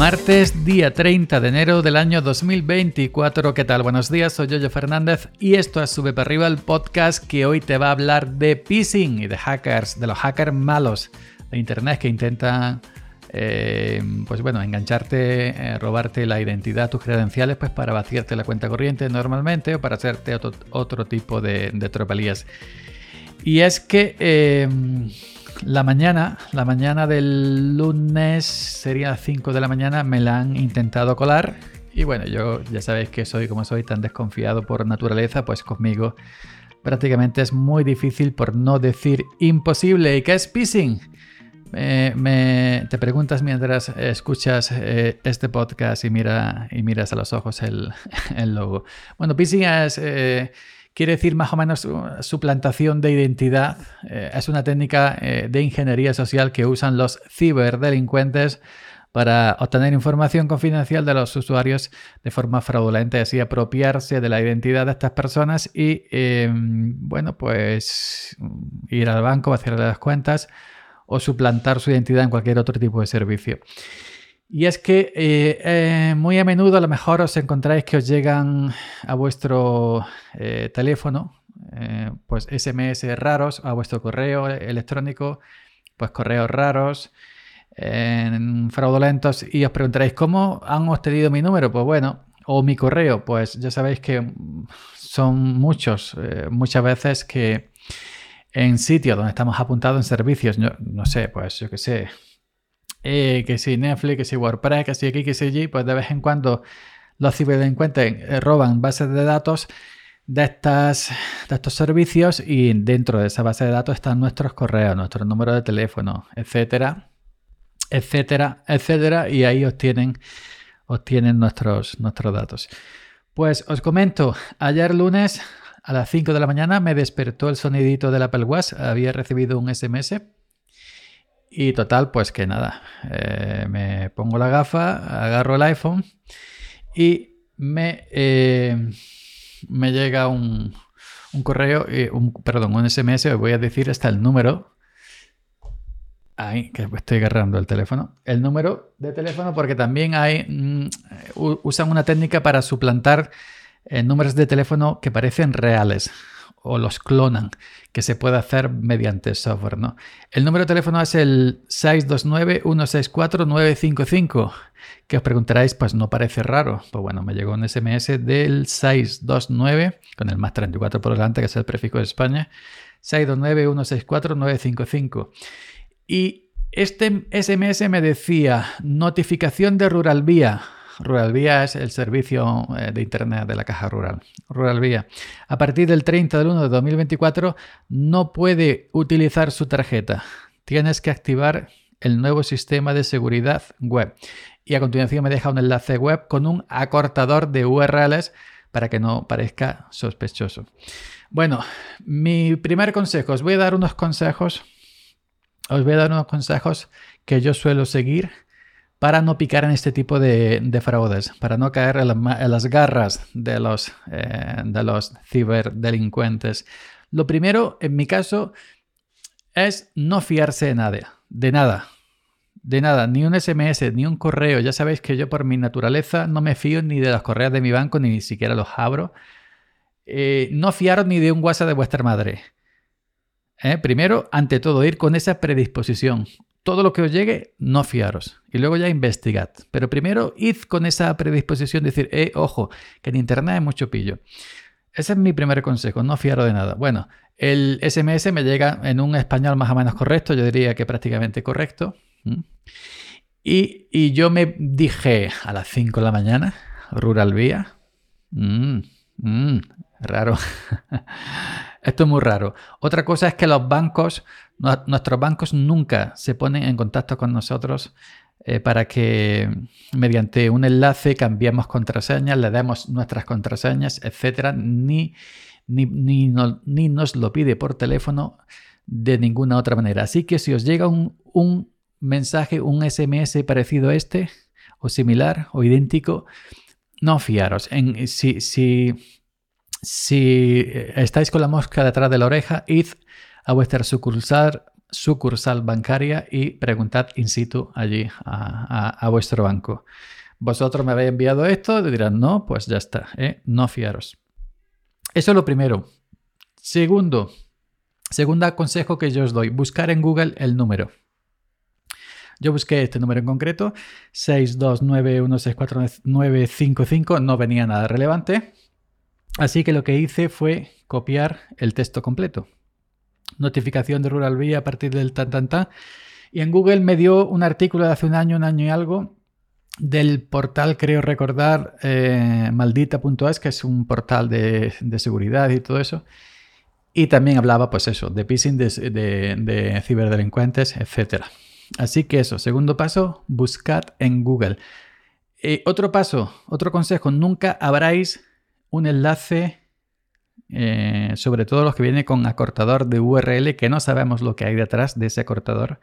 Martes, día 30 de enero del año 2024. ¿Qué tal? Buenos días, soy Yoyo Fernández y esto es Sube para arriba, el podcast que hoy te va a hablar de phishing y de hackers, de los hackers malos de Internet que intentan, eh, pues bueno, engancharte, eh, robarte la identidad, tus credenciales, pues para vaciarte la cuenta corriente normalmente o para hacerte otro, tipo de, de, tropelías. Y es que... Eh, la mañana, la mañana del lunes, sería 5 de la mañana, me la han intentado colar. Y bueno, yo ya sabéis que soy como soy tan desconfiado por naturaleza, pues conmigo prácticamente es muy difícil, por no decir imposible. ¿Y qué es phishing? me, te preguntas mientras escuchas eh, este podcast y, mira, y miras a los ojos el, logo. Bueno, phishing es... Eh, quiere decir más o menos suplantación de identidad. Eh, es una técnica eh, de ingeniería social que usan los ciberdelincuentes para obtener información confidencial de los usuarios de forma fraudulenta y así apropiarse de la identidad de estas personas y, em, bueno, pues ir al banco, vaciarle las cuentas o suplantar su identidad en cualquier otro tipo de servicio. Y es que eh, eh, muy a menudo a lo mejor os encontráis que os llegan a vuestro eh, teléfono pues SMS raros, a vuestro correo electrónico, pues correos raros, fraudulentos, y os preguntaréis, ¿cómo han obtenido mi número? Pues bueno, o mi correo, pues ya sabéis que son muchos, muchas veces que en sitios donde estamos apuntados en servicios, no sé, pues yo qué sé, eh, que si Netflix, que si WordPress, que si aquí, que si allí, pues de vez en cuando los ciberdelincuentes eh, roban bases de datos de, estas, de estos servicios y dentro de esa base de datos están nuestros correos, nuestro número de teléfono, etcétera, etcétera, etcétera, y ahí obtienen, obtienen nuestros, nuestros datos. Pues os comento, ayer lunes a las 5 de la mañana me despertó el sonidito del Apple Watch, había recibido un SMS y total, pues que nada, eh, me pongo la gafa, agarro el iPhone y me, eh, me llega un, correo, un, perdón, un SMS, os voy a decir hasta el número. Ahí, que estoy agarrando el teléfono. El número de teléfono porque también hay, mm, usan una técnica para suplantar eh, números de teléfono que parecen reales o los clonan, que se puede hacer mediante software. El número de teléfono es el 629-164-955, que os preguntaréis, pues no parece raro. Pues bueno, me llegó un SMS del 629, con el más 34 por delante, que es el prefijo de España, 629-164-955. Y este SMS me decía, notificación de Rural Vía Rural Vía es el servicio eh, de Internet de la Caja Rural. Rural Vía. A partir del 30 de 1 de 2024 no puede utilizar su tarjeta. Tienes que activar el nuevo sistema de seguridad web. Y a continuación me deja un enlace web con un acortador de URLs para que no parezca sospechoso. Bueno, mi primer consejo, os voy a dar unos consejos. Os voy a dar unos consejos que yo suelo seguir para no picar en este tipo de, fraudes, para no caer en, las garras de los, eh, de los ciberdelincuentes. Lo primero, en mi caso, es no fiarse de nada, de nada, de nada, ni un SMS, ni un correo. Ya sabéis que yo por mi naturaleza no me fío ni de los correos de mi banco, ni siquiera los abro. Eh, no fiaros ni de un WhatsApp de vuestra madre. Eh, primero, ante todo, ir con esa predisposición todo lo que os llegue, no fiaros. Y luego ya investigad. Pero primero id con esa predisposición de decir, eh, ojo, que en Internet hay mucho pillo. Ese es mi primer consejo, no fiaros de nada. Bueno, el SMS me llega en un español más o menos correcto, yo diría que prácticamente correcto. Y, yo me dije a las 5 de la mañana, Rural Vía. Mm, mm, raro. Esto es muy raro. Otra cosa es que los bancos, nuestros bancos nunca se ponen en contacto con nosotros eh, para que mediante un enlace cambiemos contraseñas, le demos nuestras contraseñas, etcétera, ni, ni, ni, nos lo pide por teléfono de ninguna otra manera. Así que si os llega un, un mensaje, un SMS parecido a este, o similar, o idéntico, no fiaros. Si, si si estáis con la mosca detrás de la oreja, id a vuestra sucursal, sucursal bancaria y preguntad in situ allí a, vuestro banco. Vosotros me habéis enviado esto, te dirán, no, pues ya está, ¿eh? no fiaros. Eso es lo primero. Segundo, segundo consejo que yo os doy, buscar en Google el número. Yo busqué este número en concreto, 629164955, no venía nada relevante. Así que lo que hice fue copiar el texto completo. Notificación de Rural Vía a partir del tan tan tan. Y en Google me dio un artículo de hace un año, un año y algo, del portal, creo recordar, eh, maldita.es, que es un portal de, seguridad y todo eso. Y también hablaba, pues eso, de phishing, de, de ciberdelincuentes, etcétera. Así que eso, segundo paso, buscad en Google. Eh, otro paso, otro consejo, nunca abráis un enlace, eh, sobre todo los que vienen con acortador de URL, que no sabemos lo que hay detrás de ese acortador.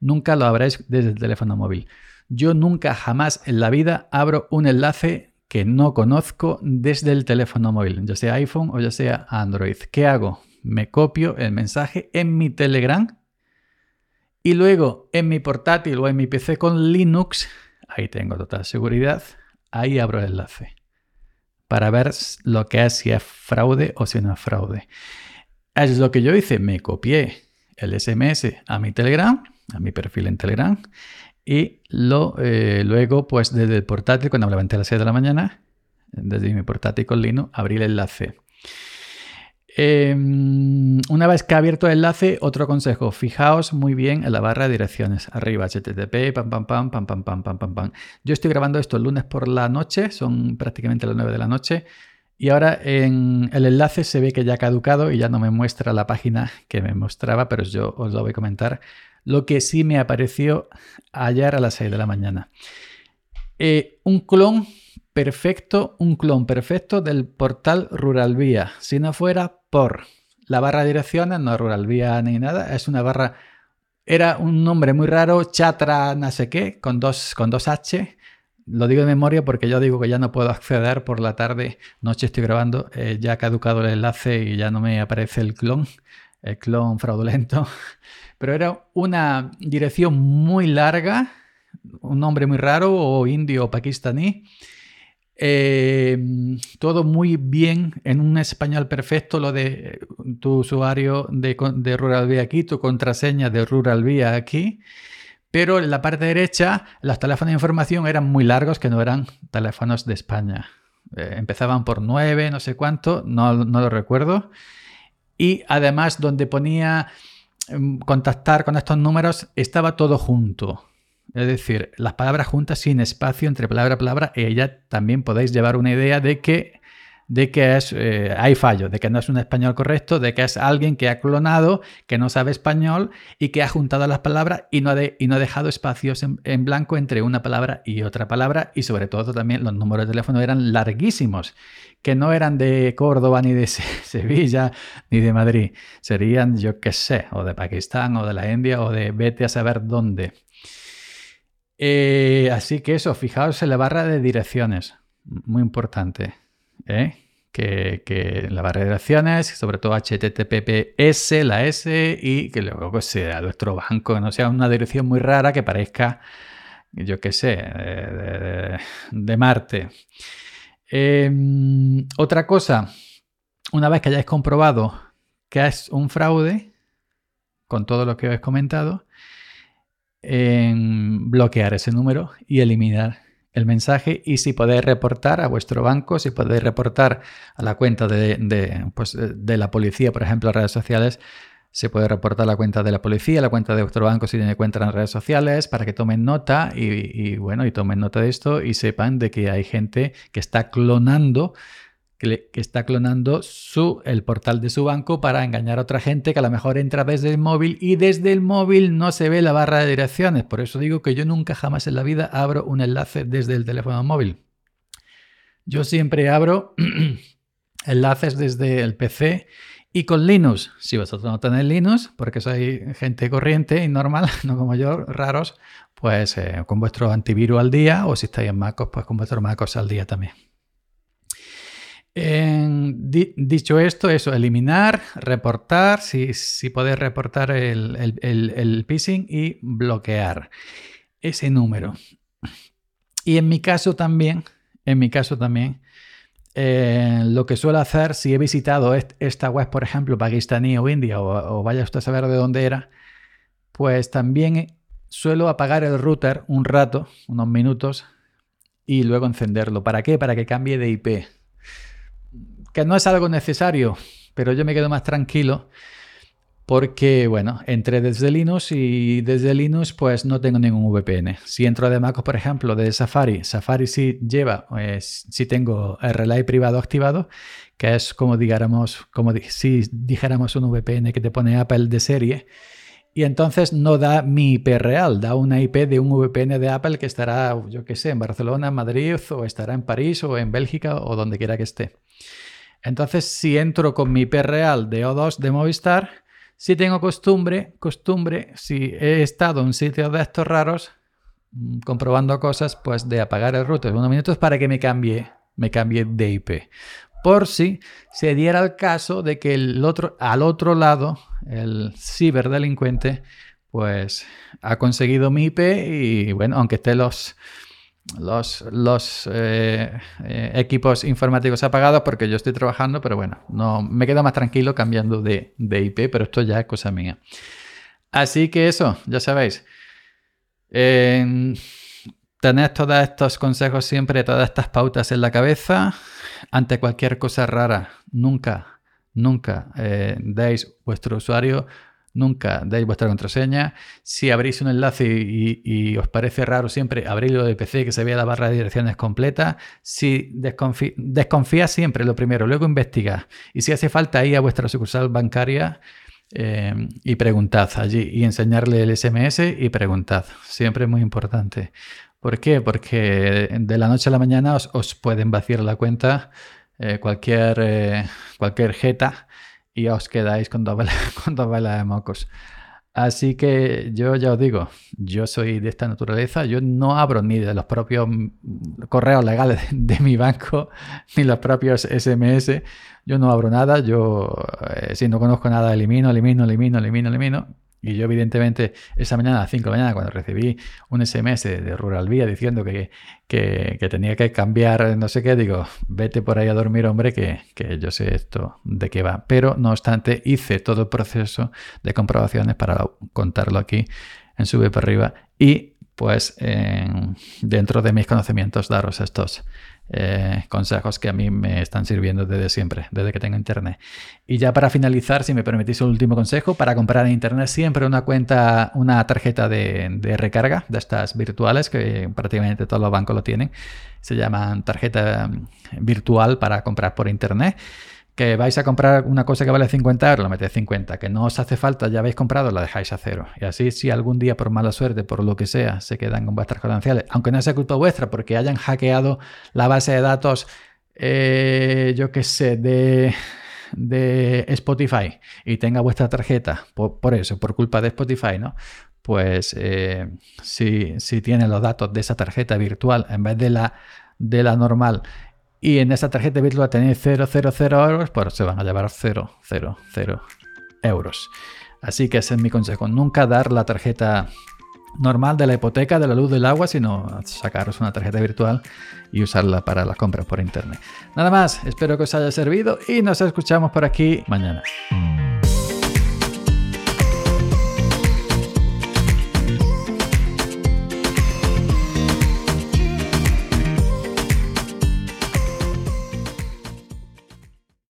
Nunca lo abráis desde el teléfono móvil. Yo nunca jamás en la vida abro un enlace que no conozco desde el teléfono móvil, ya sea iPhone o ya sea Android. ¿Qué hago? Me copio el mensaje en mi Telegram y luego en mi portátil o en mi PC con Linux, ahí tengo total seguridad, ahí abro el enlace para ver lo que es, si es fraude o si no es fraude. Es lo que yo hice, me copié el SMS a mi Telegram, a mi perfil en Telegram, y eh, luego, pues desde el portátil, cuando me levanté a las 6 de la mañana, desde mi portátil con Linux, abrí el enlace. Em, una vez que ha abierto el enlace, otro consejo, fijaos muy bien en la barra de direcciones. Arriba, http, pam, pam, pam, pam, pam, pam, pam, pam, pam. Yo estoy grabando esto el lunes por la noche, son prácticamente las 9 de la noche. Y ahora en el enlace se ve que ya ha caducado y ya no me muestra la página que me mostraba, pero yo os lo voy a comentar. Lo que sí me apareció ayer a las 6 de la mañana. Eh, un clon perfecto, un clon perfecto del portal Rural Vía. Si no fuera por la barra de direcciones, no Rural Vía ni nada, es una barra. Era un nombre muy raro, Chatra, no sé qué, con dos, con dos H. Lo digo de memoria porque yo digo que ya no puedo acceder por la tarde, noche estoy grabando, eh, ya ha caducado el enlace y ya no me aparece el clon, el clon fraudulento. Pero era una dirección muy larga, un nombre muy raro, o indio o pakistaní Em, todo muy bien en un español perfecto, lo de tu usuario de, Rural aquí, tu contraseña de Rural Vía aquí. Pero en la parte derecha, los teléfonos de información eran muy largos, que no eran teléfonos de España. Eh, empezaban por 9, no sé cuánto, no, no lo recuerdo. Y además, donde ponía em, contactar con estos números, estaba todo junto. Es decir, las palabras juntas sin espacio entre palabra y palabra, y ya también podéis llevar una idea de que, de que es, eh, hay fallo, de que no es un español correcto, de que es alguien que ha clonado, que no sabe español y que ha juntado las palabras y no ha dejado espacios en, blanco entre una palabra y otra palabra. Y sobre todo también los números de teléfono eran larguísimos, que no eran de Córdoba ni de Sevilla ni de Madrid. Serían, yo qué sé, o de Pakistán o de la India o de vete a saber dónde. Eh, así que eso, fijaos en la barra de direcciones, muy importante. ¿eh? Que, la barra de direcciones, sobre todo HTTPS, la S, y que luego sea nuestro banco, no sea una dirección muy rara que parezca, yo qué sé, de, Marte. Em, otra cosa, una vez que hayáis comprobado que es un fraude, con todo lo que os he comentado, en bloquear ese número y eliminar el mensaje y si podéis reportar a vuestro banco, si podéis reportar a la cuenta de, pues, de la policía, por ejemplo, a redes sociales, se puede reportar la cuenta de la policía, la cuenta de vuestro banco si tiene cuenta en redes sociales, para que tomen nota y bueno, y tomen nota de esto y sepan de que hay gente que está clonando que, está clonando su, el portal de su banco para engañar a otra gente que a lo mejor entra desde el móvil y desde el móvil no se ve la barra de direcciones. Por eso digo que yo nunca jamás en la vida abro un enlace desde el teléfono móvil. Yo siempre abro enlaces desde el PC y con Linux. Si vosotros no tenéis Linux, porque sois gente corriente y normal, no como yo, raros, pues eh, con vuestro antivirus al día o si estáis en MacOS, pues con vuestro MacOS al día también. Dicho esto, eso, eliminar, reportar, si, si podés reportar el, el, phishing y bloquear ese número. Y en mi caso también, en mi caso también, eh, lo que suelo hacer si he visitado esta web, por ejemplo, pakistaní o india, o, vaya usted a saber de dónde era, pues también suelo apagar el router un rato, unos minutos, y luego encenderlo. ¿Para qué? Para que cambie de IP. Que no es algo necesario, pero yo me quedo más tranquilo porque, bueno, entré desde Linux y desde Linux pues no tengo ningún VPN. Si entro de MacOS, por ejemplo, de Safari, Safari sí lleva, pues, sí tengo el relay privado activado, que es como digáramos, como si dijéramos un VPN que te pone Apple de serie. Y entonces no da mi IP real, da una IP de un VPN de Apple que estará, yo qué sé, en Barcelona, Madrid, o estará en París, o en Bélgica, o donde quiera que esté. Entonces, si entro con mi IP real de O2 de Movistar, si tengo costumbre, costumbre, si he estado en sitios de estos raros, mm, comprobando cosas, pues de apagar el router unos minutos para que me cambie, me cambie de IP. Por si se diera el caso de que el otro, al otro lado, el ciberdelincuente, pues ha conseguido mi IP y bueno, aunque esté los los, los eh, eh, equipos informáticos apagados porque yo estoy trabajando, pero bueno, no, me quedo más tranquilo cambiando de, IP, pero esto ya es cosa mía. Así que eso, ya sabéis. tened todos estos consejos siempre, todas estas pautas en la cabeza. Ante cualquier cosa rara, nunca, nunca eh, deis vuestro usuario Nunca deis vuestra contraseña. Si abrís un enlace y, os parece raro siempre, abrirlo de PC que se vea la barra de direcciones completa. Si desconfía, siempre lo primero, luego investiga. Y si hace falta ir a vuestra sucursal bancaria eh, y preguntad allí y enseñarle el SMS y preguntad. Siempre es muy importante. ¿Por qué? Porque de la noche a la mañana os, pueden vaciar la cuenta eh, cualquier, eh, cualquier jeta y os quedáis con dos velas, de mocos. Así que yo ya os digo, yo soy de esta naturaleza, yo no abro ni de los propios correos legales de, mi banco, ni los propios SMS, yo no abro nada, yo eh, si no conozco nada elimino, elimino, elimino, elimino, elimino y yo, evidentemente, esa mañana a las 5 de la mañana, cuando recibí un SMS de Rural Vía diciendo que, que, tenía que cambiar no sé qué, digo, vete por ahí a dormir, hombre, que, que, yo sé esto de qué va. Pero, no obstante, hice todo el proceso de comprobaciones para contarlo aquí en Sube para arriba y, pues, dentro de mis conocimientos, daros estos eh, consejos que a mí me están sirviendo desde siempre, desde que tengo internet. Y ya para finalizar, si me permitís un último consejo, para comprar en internet siempre una cuenta, una tarjeta de, de recarga de estas virtuales, que prácticamente todos los bancos lo tienen. Se llaman tarjeta virtual para comprar por internet que vais a comprar una cosa que vale 50 euros, la metéis 50, que no os hace falta, ya habéis comprado, la dejáis a cero. Y así si algún día por mala suerte, por lo que sea, se quedan con vuestras credenciales, aunque no sea culpa vuestra, porque hayan hackeado la base de datos, eh, yo qué sé, de, de Spotify y tenga vuestra tarjeta, por, eso, por culpa de Spotify, ¿no? Pues eh, si, si tiene los datos de esa tarjeta virtual en vez de la, de la normal y en esa tarjeta virtual tenéis 000 euros, pues se van a llevar 000 euros. Así que ese es mi consejo. Nunca dar la tarjeta normal de la hipoteca, de la luz, del agua, sino sacaros una tarjeta virtual y usarla para las compras por internet. Nada más, espero que os haya servido y nos escuchamos por aquí mañana.